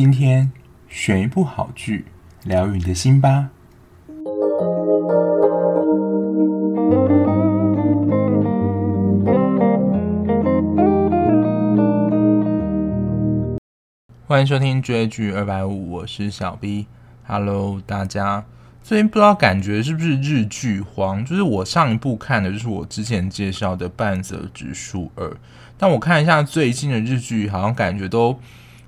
今天选一部好剧，疗愈你的心吧。欢迎收听追剧二百五，我是小 B。Hello，大家。最近不知道感觉是不是日剧荒？就是我上一部看的就是我之前介绍的《半泽直树二》，但我看一下最近的日剧，好像感觉都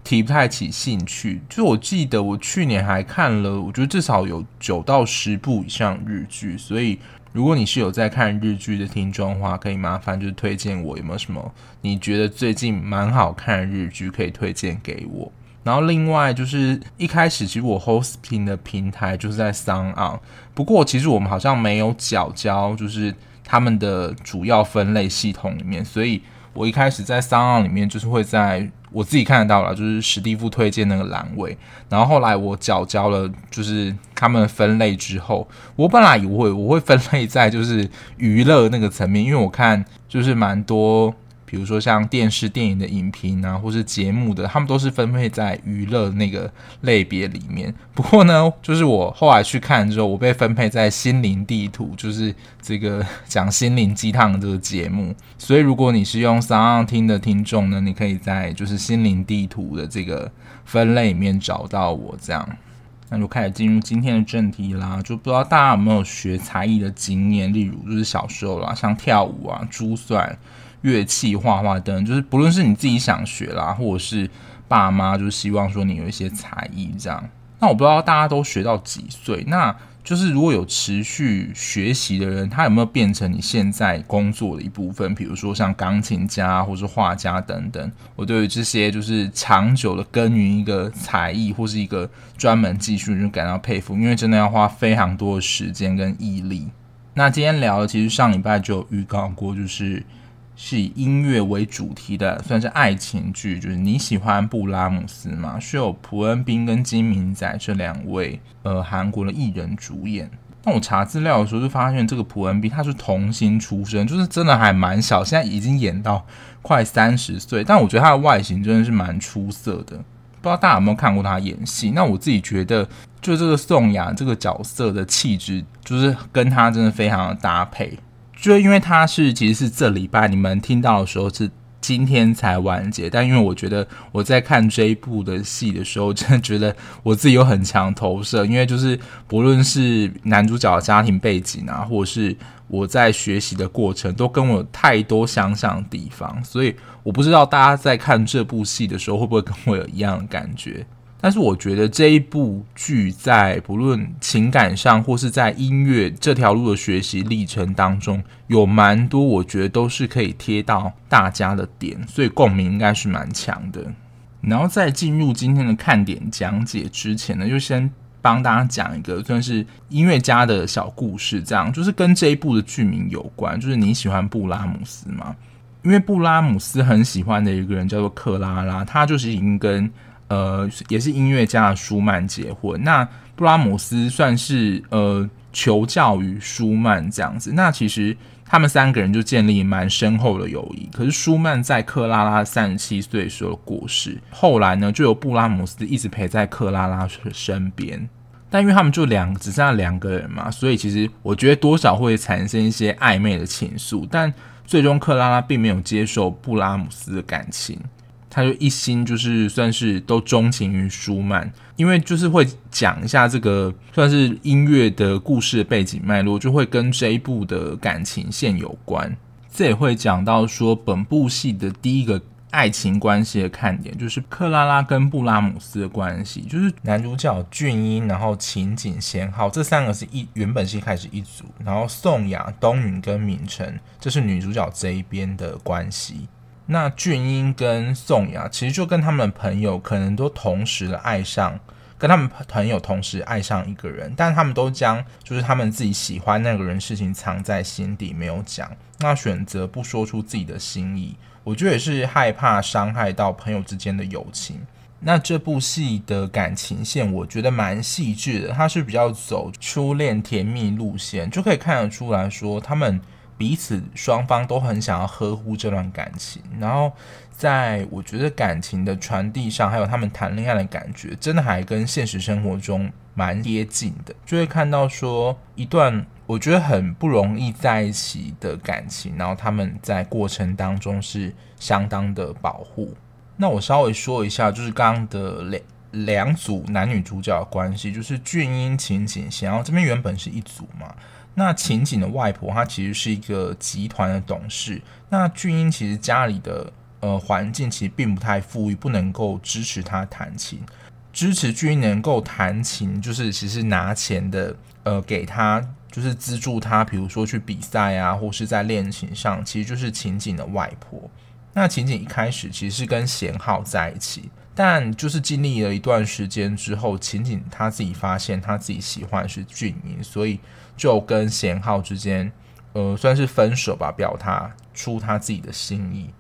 提不太起兴趣。就我记得我去年还看了，我觉得至少有九到十部以上日剧。所以如果你是有在看日剧的听众的话，可以麻烦就是推荐我有没有什么你觉得最近蛮好看的日剧可以推荐给我。然后另外就是一开始其实我 hosting 的平台就是在桑昂不过其实我们好像没有缴交就是他们的主要分类系统里面，所以我一开始在桑昂里面就是会在我自己看得到了，就是史蒂夫推荐那个栏位。然后后来我缴交了就是他们分类之后，我本来以为我会分类在就是娱乐那个层面，因为我看就是蛮多。比如说像电视、电影的影评啊，或是节目的，他们都是分配在娱乐那个类别里面。不过呢，就是我后来去看之后，我被分配在心灵地图，就是这个讲心灵鸡汤的这个节目。所以如果你是用 Sound 听的听众呢，你可以在就是心灵地图的这个分类里面找到我。这样，那就开始进入今天的正题啦。就不知道大家有没有学才艺的经验，例如就是小时候啦，像跳舞啊、珠算。乐器、画画等，就是不论是你自己想学啦，或者是爸妈就希望说你有一些才艺这样。那我不知道大家都学到几岁，那就是如果有持续学习的人，他有没有变成你现在工作的一部分？比如说像钢琴家或是画家等等。我对于这些就是长久的耕耘一个才艺或是一个专门技术，就感到佩服，因为真的要花非常多的时间跟毅力。那今天聊的其实上礼拜就有预告过，就是。是以音乐为主题的，算是爱情剧。就是你喜欢布拉姆斯吗？是有朴恩斌跟金明仔这两位呃韩国的艺人主演。那我查资料的时候就发现，这个朴恩斌他是童星出身，就是真的还蛮小，现在已经演到快三十岁。但我觉得他的外形真的是蛮出色的。不知道大家有没有看过他演戏？那我自己觉得，就这个宋雅这个角色的气质，就是跟他真的非常的搭配。就因为他是其实是这礼拜你们听到的时候是今天才完结，但因为我觉得我在看这一部的戏的时候，真的觉得我自己有很强投射，因为就是不论是男主角的家庭背景啊，或者是我在学习的过程，都跟我有太多相像的地方，所以我不知道大家在看这部戏的时候会不会跟我有一样的感觉。但是我觉得这一部剧在不论情感上或是在音乐这条路的学习历程当中，有蛮多我觉得都是可以贴到大家的点，所以共鸣应该是蛮强的。然后在进入今天的看点讲解之前呢，就先帮大家讲一个算是音乐家的小故事，这样就是跟这一部的剧名有关，就是你喜欢布拉姆斯吗？因为布拉姆斯很喜欢的一个人叫做克拉拉，他就是已经跟。呃，也是音乐家舒曼结婚。那布拉姆斯算是呃求教于舒曼这样子。那其实他们三个人就建立蛮深厚的友谊。可是舒曼在克拉拉三十七岁时候过世，后来呢就由布拉姆斯一直陪在克拉拉身边。但因为他们就两只剩下两个人嘛，所以其实我觉得多少会产生一些暧昧的情愫。但最终克拉拉并没有接受布拉姆斯的感情。他就一心就是算是都钟情于舒曼，因为就是会讲一下这个算是音乐的故事背景脉络，就会跟这一部的感情线有关。这也会讲到说，本部戏的第一个爱情关系的看点，就是克拉拉跟布拉姆斯的关系，就是男主角俊英，然后情景贤浩这三个是一原本是一开始一组，然后宋雅、东允跟敏成，这是女主角这一边的关系。那俊英跟宋雅其实就跟他们朋友可能都同时的爱上，跟他们朋友同时爱上一个人，但他们都将就是他们自己喜欢那个人事情藏在心底没有讲，那选择不说出自己的心意，我觉得也是害怕伤害到朋友之间的友情。那这部戏的感情线我觉得蛮细致的，它是比较走初恋甜蜜路线，就可以看得出来说他们。彼此双方都很想要呵护这段感情，然后在我觉得感情的传递上，还有他们谈恋爱的感觉，真的还跟现实生活中蛮接近的。就会看到说一段我觉得很不容易在一起的感情，然后他们在过程当中是相当的保护。那我稍微说一下，就是刚刚的两两组男女主角的关系，就是俊英、晴景，然后这边原本是一组嘛。那晴景的外婆她其实是一个集团的董事，那俊英其实家里的呃环境其实并不太富裕，不能够支持他弹琴。支持俊英能够弹琴，就是其实拿钱的呃给他，就是资助他，比如说去比赛啊，或是在练琴上，其实就是晴景的外婆。那晴景一开始其实是跟贤浩在一起，但就是经历了一段时间之后，晴景他自己发现他自己喜欢是俊英，所以就跟贤浩之间，呃，算是分手吧，表达出他自己的心意。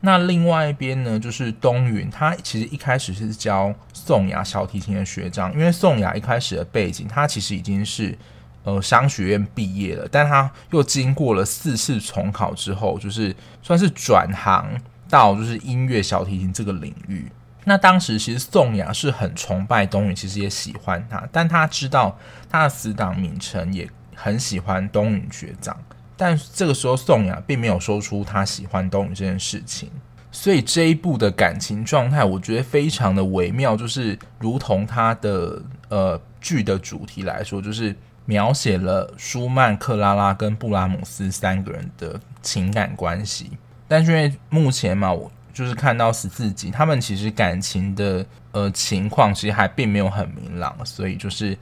那另外一边呢，就是东云，他其实一开始是教宋雅小提琴的学长，因为宋雅一开始的背景，他其实已经是。呃，商学院毕业了，但他又经过了四次重考之后，就是算是转行到就是音乐小提琴这个领域。那当时其实宋雅是很崇拜东允，其实也喜欢他，但他知道他的死党敏成也很喜欢东允学长，但这个时候宋雅并没有说出他喜欢东允这件事情，所以这一部的感情状态，我觉得非常的微妙，就是如同他的呃剧的主题来说，就是。描写了舒曼、克拉拉跟布拉姆斯三个人的情感关系，但是因为目前嘛，我就是看到十四集，他们其实感情的呃情况其实还并没有很明朗，所以就是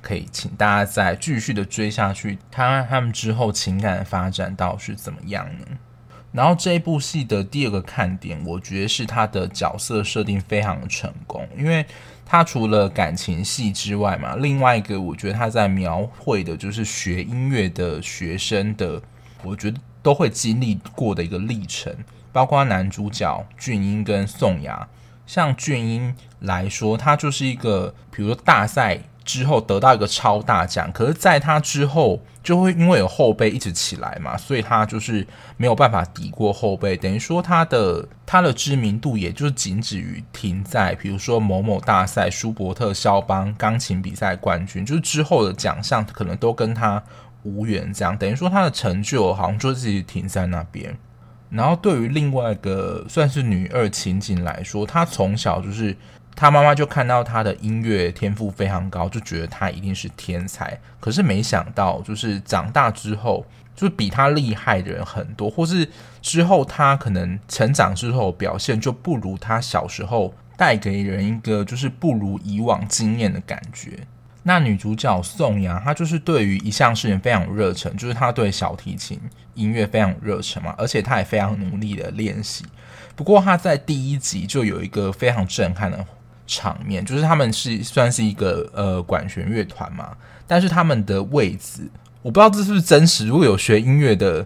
可以请大家再继续的追下去，看看他们之后情感发展到是怎么样呢？然后这一部戏的第二个看点，我觉得是他的角色设定非常的成功，因为。他除了感情戏之外嘛，另外一个我觉得他在描绘的就是学音乐的学生的，我觉得都会经历过的一个历程，包括男主角俊英跟宋雅。像俊英来说，他就是一个，比如说大赛。之后得到一个超大奖，可是在他之后就会因为有后辈一直起来嘛，所以他就是没有办法抵过后辈，等于说他的他的知名度也就仅止于停在比如说某某大赛、舒伯特、肖邦钢琴比赛冠军，就是之后的奖项可能都跟他无缘，这样等于说他的成就好像就自己停在那边。然后对于另外一个算是女二情景来说，她从小就是。她妈妈就看到她的音乐天赋非常高，就觉得她一定是天才。可是没想到，就是长大之后，就比她厉害的人很多，或是之后她可能成长之后表现就不如她小时候，带给人一个就是不如以往惊艳的感觉。那女主角宋雅，她就是对于一项事情非常热忱，就是她对小提琴音乐非常热忱嘛，而且她也非常努力的练习。不过她在第一集就有一个非常震撼的。场面就是他们是算是一个呃管弦乐团嘛，但是他们的位置我不知道这是不是真实。如果有学音乐的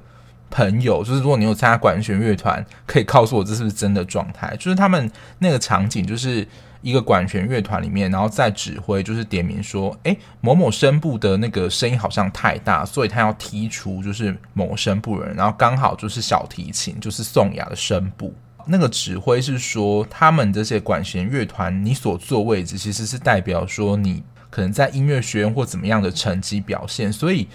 朋友，就是如果你有参加管弦乐团，可以告诉我这是不是真的状态。就是他们那个场景就是一个管弦乐团里面，然后在指挥，就是点名说，诶、某某声部的那个声音好像太大，所以他要剔除就是某声部人，然后刚好就是小提琴，就是宋雅的声部。那个指挥是说，他们这些管弦乐团，你所坐位置其实是代表说你可能在音乐学院或怎么样的成绩表现。所以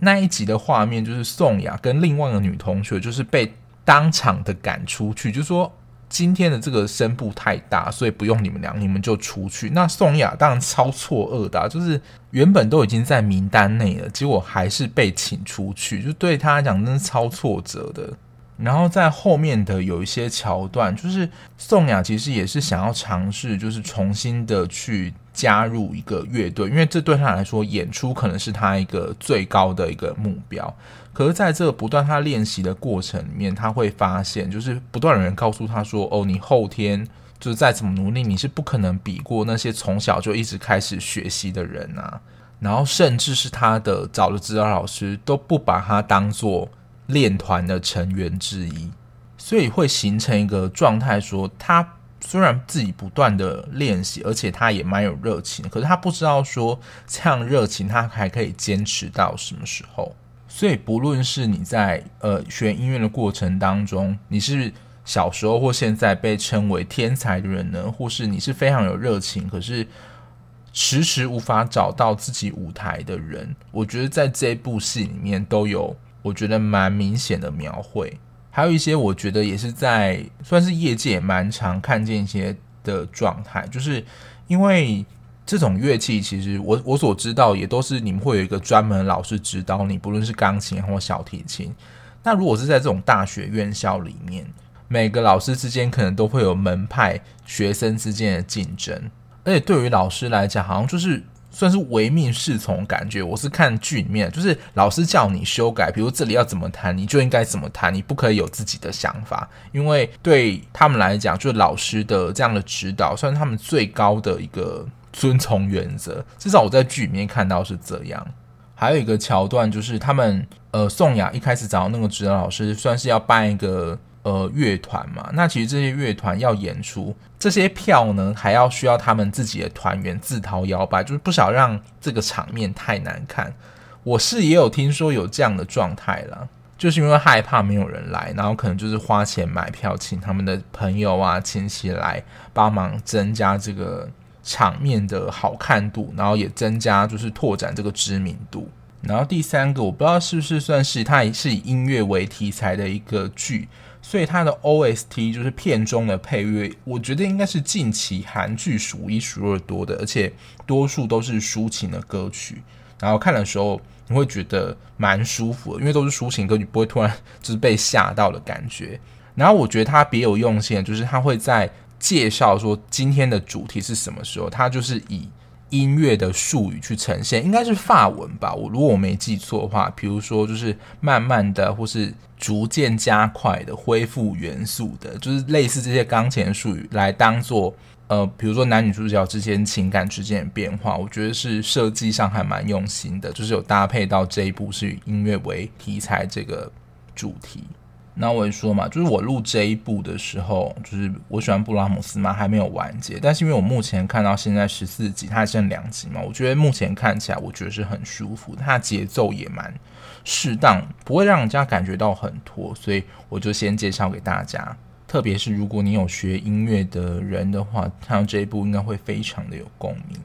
那一集的画面就是宋雅跟另外一个女同学就是被当场的赶出去，就说今天的这个声部太大，所以不用你们俩，你们就出去。那宋雅当然超错愕的，就是原本都已经在名单内了，结果还是被请出去，就对他来讲真是超挫折的。然后在后面的有一些桥段，就是宋雅其实也是想要尝试，就是重新的去加入一个乐队，因为这对他来说，演出可能是他一个最高的一个目标。可是，在这个不断他练习的过程里面，他会发现，就是不断有人告诉他说：“哦，你后天就是再怎么努力，你是不可能比过那些从小就一直开始学习的人啊。”然后，甚至是他的找的指导老师都不把他当做。练团的成员之一，所以会形成一个状态，说他虽然自己不断的练习，而且他也蛮有热情，可是他不知道说这样热情他还可以坚持到什么时候。所以不论是你在呃学音乐的过程当中，你是小时候或现在被称为天才的人呢，或是你是非常有热情，可是迟迟无法找到自己舞台的人，我觉得在这部戏里面都有，我觉得蛮明显的描绘。还有一些我觉得也是在算是业界蛮常看见一些的状态，就是因为这种乐器，其实我我所知道也都是你们会有一个专门老师指导你，不论是钢琴或小提琴。那如果是在这种大学院校里面，每个老师之间可能都会有门派学生之间的竞争，而且对于老师来讲，好像就是算是唯命是从感觉。我是看剧里面，就是老师叫你修改，比如这里要怎么弹，你就应该怎么弹，你不可以有自己的想法，因为对他们来讲，就是老师的这样的指导，算是他们最高的一个遵从原则。至少我在剧里面看到是这样。还有一个桥段就是他们呃，宋雅一开始找到那个指导老师，算是要办一个。呃，乐团嘛，那其实这些乐团要演出，这些票呢，还要需要他们自己的团员自掏腰包，就是不想让这个场面太难看。我是也有听说有这样的状态啦，就是因为害怕没有人来，然后可能就是花钱买票，请他们的朋友啊、亲戚来帮忙增加这个场面的好看度，然后也增加就是拓展这个知名度。然后第三个，我不知道是不是算是它也是以音乐为题材的一个剧。所以它的 OST 就是片中的配乐，我觉得应该是近期韩剧数一数二多的，而且多数都是抒情的歌曲。然后看的时候你会觉得蛮舒服的，因为都是抒情歌曲，不会突然就是被吓到的感觉。然后我觉得它别有用心，就是它会在介绍说今天的主题是什么时候，它就是以。音乐的术语去呈现，应该是法文吧？我如果我没记错的话，比如说就是慢慢的，或是逐渐加快的恢复元素的，就是类似这些钢琴术语来当做呃，比如说男女主角之间情感之间的变化，我觉得是设计上还蛮用心的，就是有搭配到这一部是以音乐为题材这个主题。那我也说嘛，就是我录这一部的时候，就是我喜欢布拉姆斯嘛，还没有完结。但是因为我目前看到现在十四集，它还剩两集嘛，我觉得目前看起来，我觉得是很舒服，它节奏也蛮适当，不会让人家感觉到很拖，所以我就先介绍给大家。特别是如果你有学音乐的人的话，看到这一部应该会非常的有共鸣。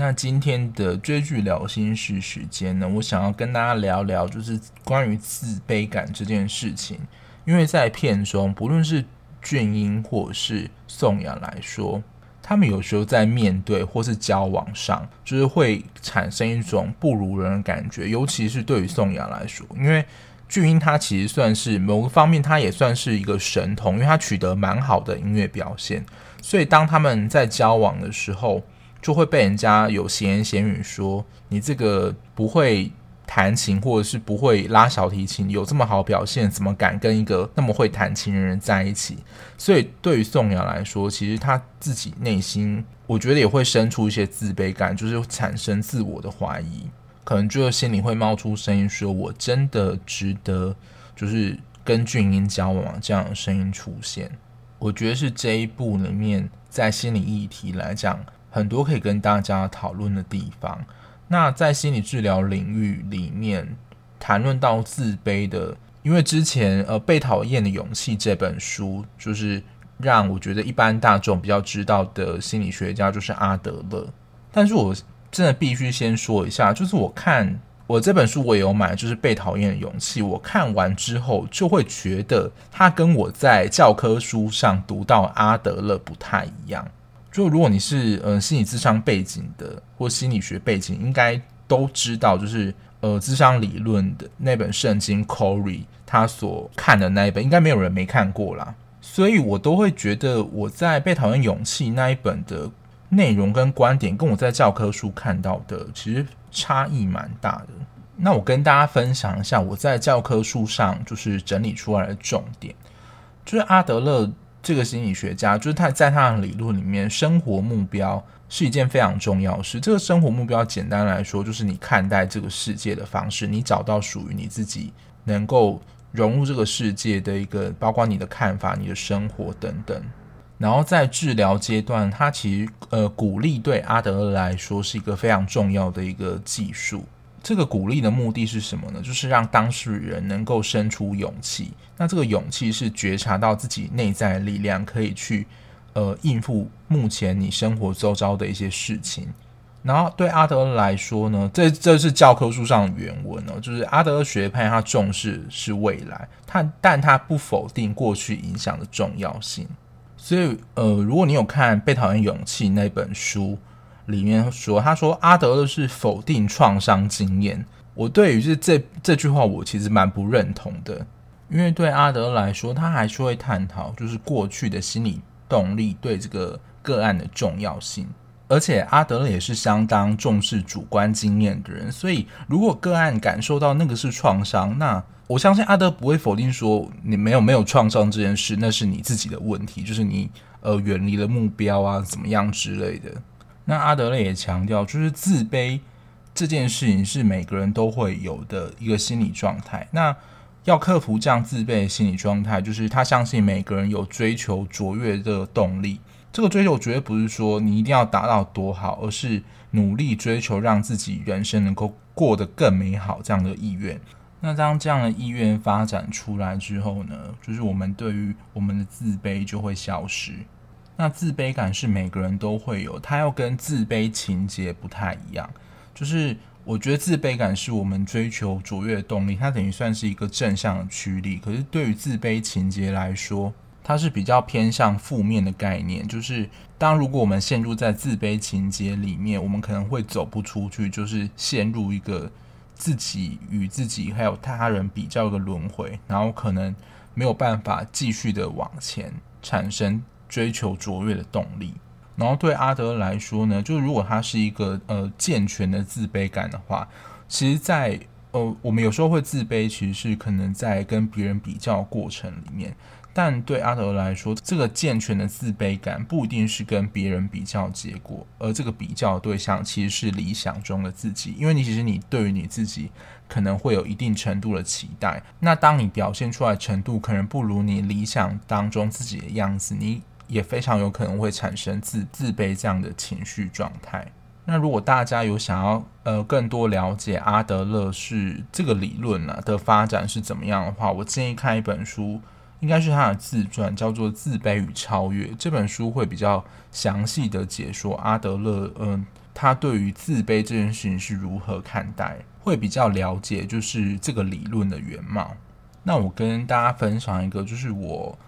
那今天的追剧聊心事时间呢，我想要跟大家聊聊，就是关于自卑感这件事情。因为在片中，不论是俊英或是宋雅来说，他们有时候在面对或是交往上，就是会产生一种不如人的感觉。尤其是对于宋雅来说，因为俊英他其实算是某个方面，他也算是一个神童，因为他取得蛮好的音乐表现。所以当他们在交往的时候，就会被人家有闲言闲语说你这个不会弹琴或者是不会拉小提琴，有这么好表现，怎么敢跟一个那么会弹琴的人在一起？所以对于宋雅来说，其实他自己内心我觉得也会生出一些自卑感，就是产生自我的怀疑，可能就心里会冒出声音说：“我真的值得就是跟俊英交往？”这样的声音出现，我觉得是这一部里面在心理议题来讲。很多可以跟大家讨论的地方。那在心理治疗领域里面，谈论到自卑的，因为之前呃《被讨厌的勇气》这本书，就是让我觉得一般大众比较知道的心理学家就是阿德勒。但是我真的必须先说一下，就是我看我这本书我也有买，就是《被讨厌的勇气》。我看完之后就会觉得，它跟我在教科书上读到阿德勒不太一样。就如果你是呃心理智商背景的或心理学背景，应该都知道，就是呃智商理论的那本圣经 Corey 他所看的那一本，应该没有人没看过啦。所以我都会觉得我在被讨厌勇气那一本的内容跟观点，跟我在教科书看到的其实差异蛮大的。那我跟大家分享一下我在教科书上就是整理出来的重点，就是阿德勒。这个心理学家就是他在他的理论里面，生活目标是一件非常重要的事。这个生活目标简单来说，就是你看待这个世界的方式，你找到属于你自己能够融入这个世界的一个，包括你的看法、你的生活等等。然后在治疗阶段，他其实呃鼓励对阿德勒来说是一个非常重要的一个技术。这个鼓励的目的是什么呢？就是让当事人能够生出勇气。那这个勇气是觉察到自己内在力量，可以去呃应付目前你生活周遭的一些事情。然后对阿德勒来说呢，这这是教科书上的原文哦，就是阿德勒学派他重视是未来，他但他不否定过去影响的重要性。所以呃，如果你有看《被讨厌勇气》那本书。里面说，他说阿德勒是否定创伤经验。我对于这这这句话，我其实蛮不认同的，因为对阿德来说，他还是会探讨就是过去的心理动力对这个个案的重要性。而且阿德勒也是相当重视主观经验的人，所以如果个案感受到那个是创伤，那我相信阿德不会否定说你没有没有创伤这件事，那是你自己的问题，就是你呃远离了目标啊，怎么样之类的。那阿德勒也强调，就是自卑这件事情是每个人都会有的一个心理状态。那要克服这样自卑的心理状态，就是他相信每个人有追求卓越的动力。这个追求绝对不是说你一定要达到多好，而是努力追求让自己人生能够过得更美好这样的意愿。那当这样的意愿发展出来之后呢，就是我们对于我们的自卑就会消失。那自卑感是每个人都会有，它要跟自卑情节不太一样。就是我觉得自卑感是我们追求卓越的动力，它等于算是一个正向的驱力。可是对于自卑情节来说，它是比较偏向负面的概念。就是当如果我们陷入在自卑情节里面，我们可能会走不出去，就是陷入一个自己与自己还有他人比较的轮回，然后可能没有办法继续的往前产生。追求卓越的动力，然后对阿德来说呢，就是如果他是一个呃健全的自卑感的话，其实在，在呃我们有时候会自卑，其实是可能在跟别人比较过程里面。但对阿德来说，这个健全的自卑感不一定是跟别人比较结果，而这个比较对象其实是理想中的自己，因为你其实你对于你自己可能会有一定程度的期待，那当你表现出来程度可能不如你理想当中自己的样子，你。也非常有可能会产生自自卑这样的情绪状态。那如果大家有想要呃更多了解阿德勒是这个理论呢、的发展是怎么样的话，我建议看一本书，应该是他的自传，叫做《自卑与超越》。这本书会比较详细的解说阿德勒，嗯、他对于自卑这件事情是如何看待，会比较了解就是这个理论的原貌。那我跟大家分享一个，就是我。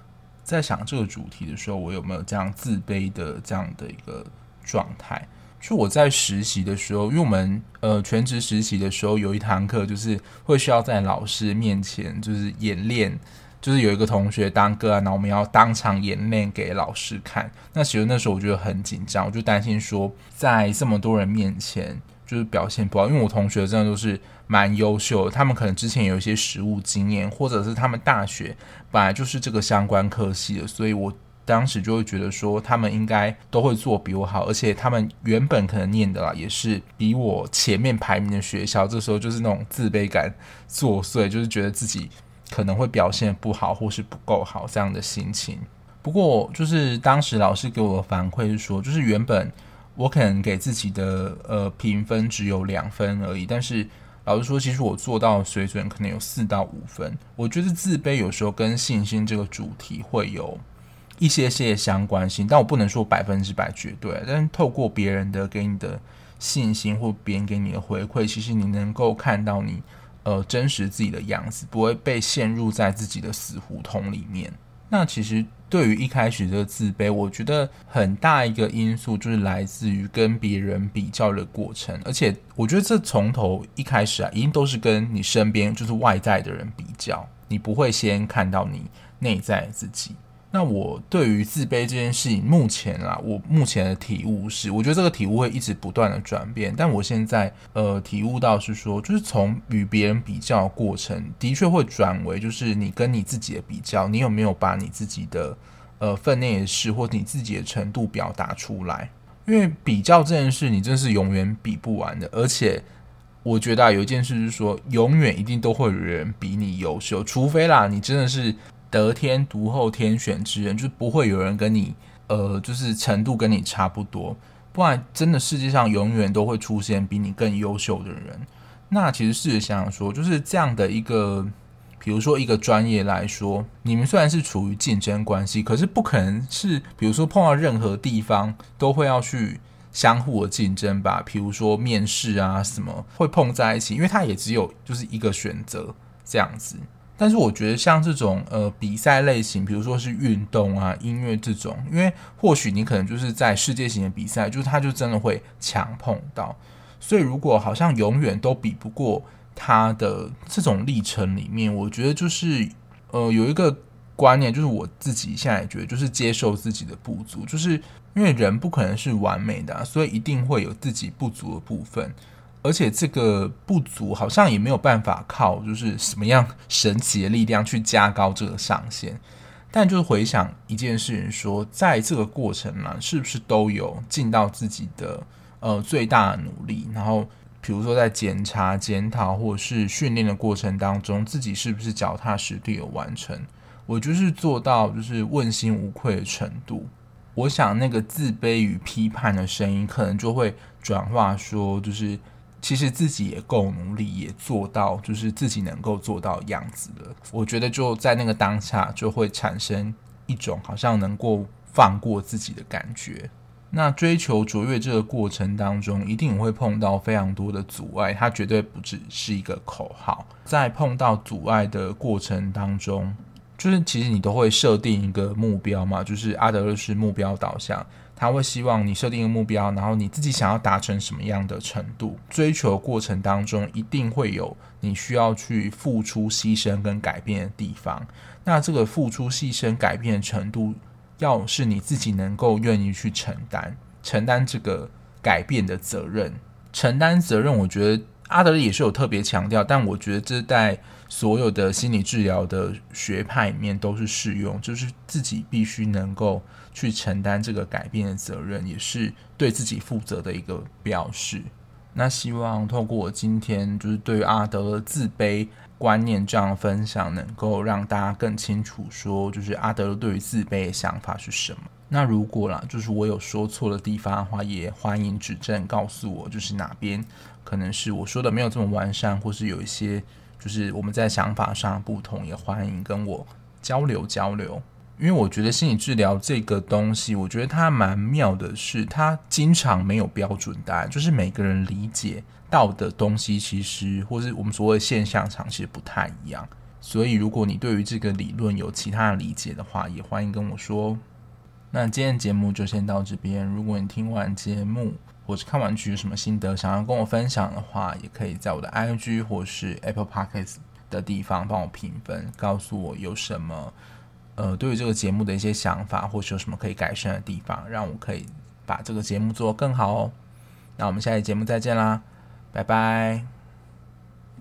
在想这个主题的时候，我有没有这样自卑的这样的一个状态？就我在实习的时候，因为我们呃全职实习的时候有一堂课，就是会需要在老师面前就是演练，就是有一个同学当个案，然后我们要当场演练给老师看。那其实那时候我觉得很紧张，我就担心说在这么多人面前。就是表现不好，因为我同学真的都是蛮优秀的，他们可能之前有一些实务经验，或者是他们大学本来就是这个相关科系的，所以我当时就会觉得说他们应该都会做比我好，而且他们原本可能念的啦也是比我前面排名的学校，这时候就是那种自卑感作祟，就是觉得自己可能会表现不好或是不够好这样的心情。不过就是当时老师给我的反馈是说，就是原本。我可能给自己的呃评分只有两分而已，但是老实说，其实我做到水准可能有四到五分。我觉得自卑有时候跟信心这个主题会有一些些相关性，但我不能说百分之百绝对。但是透过别人的给你的信心或别人给你的回馈，其实你能够看到你呃真实自己的样子，不会被陷入在自己的死胡同里面。那其实。对于一开始这个自卑，我觉得很大一个因素就是来自于跟别人比较的过程，而且我觉得这从头一开始啊，一定都是跟你身边就是外在的人比较，你不会先看到你内在自己。那我对于自卑这件事情，目前啦，我目前的体悟是，我觉得这个体悟会一直不断的转变。但我现在呃体悟到是说，就是从与别人比较过程，的确会转为就是你跟你自己的比较，你有没有把你自己的呃分内的事或你自己的程度表达出来？因为比较这件事，你真是永远比不完的。而且我觉得啊，有一件事是说，永远一定都会有人比你优秀，除非啦，你真的是。得天独厚，天选之人，就是不会有人跟你，呃，就是程度跟你差不多，不然真的世界上永远都会出现比你更优秀的人。那其实试着想想说，就是这样的一个，比如说一个专业来说，你们虽然是处于竞争关系，可是不可能是，比如说碰到任何地方都会要去相互的竞争吧？比如说面试啊什么会碰在一起，因为他也只有就是一个选择这样子。但是我觉得像这种呃比赛类型，比如说是运动啊、音乐这种，因为或许你可能就是在世界型的比赛，就是它就真的会强碰到。所以，如果好像永远都比不过他的这种历程里面，我觉得就是呃有一个观念，就是我自己现在觉得就是接受自己的不足，就是因为人不可能是完美的，所以一定会有自己不足的部分，而且这个不足好像也没有办法靠就是什么样神奇的力量去加高这个上限。但就是回想一件事情说，在这个过程呢，是不是都有尽到自己的。呃，最大的努力，然后比如说在检查、检讨或者是训练的过程当中，自己是不是脚踏实地有完成？我就是做到就是问心无愧的程度。我想那个自卑与批判的声音，可能就会转化说，就是其实自己也够努力，也做到就是自己能够做到样子了。我觉得就在那个当下，就会产生一种好像能够放过自己的感觉。那追求卓越这个过程当中，一定会碰到非常多的阻碍，它绝对不只是一个口号。在碰到阻碍的过程当中，就是其实你都会设定一个目标嘛，就是阿德勒是目标导向，他会希望你设定一个目标，然后你自己想要达成什么样的程度。追求过程当中，一定会有你需要去付出、牺牲跟改变的地方。那这个付出、牺牲、改变的程度，要是你自己能够愿意去承担，承担这个改变的责任，承担责任，我觉得阿德勒也是有特别强调，但我觉得这在所有的心理治疗的学派里面都是适用，就是自己必须能够去承担这个改变的责任，也是对自己负责的一个表示。那希望透过我今天就是对于阿德勒自卑观念这样分享，能够让大家更清楚说，就是阿德勒对于自卑的想法是什么。那如果啦，就是我有说错的地方的话，也欢迎指正告诉我，就是哪边可能是我说的没有这么完善，或是有一些就是我们在想法上不同，也欢迎跟我交流交流。因为我觉得心理治疗这个东西，我觉得它蛮妙的是，它经常没有标准答案，就是每个人理解到的东西，其实或是我们所谓现象场，其实不太一样。所以，如果你对于这个理论有其他的理解的话，也欢迎跟我说。那今天节目就先到这边。如果你听完节目或是看完剧有什么心得，想要跟我分享的话，也可以在我的 IG 或是 Apple Podcast 的地方帮我评分，告诉我有什么。呃，对于这个节目的一些想法，或是有什么可以改善的地方，让我可以把这个节目做得更好哦。那我们下期节目再见啦，拜拜。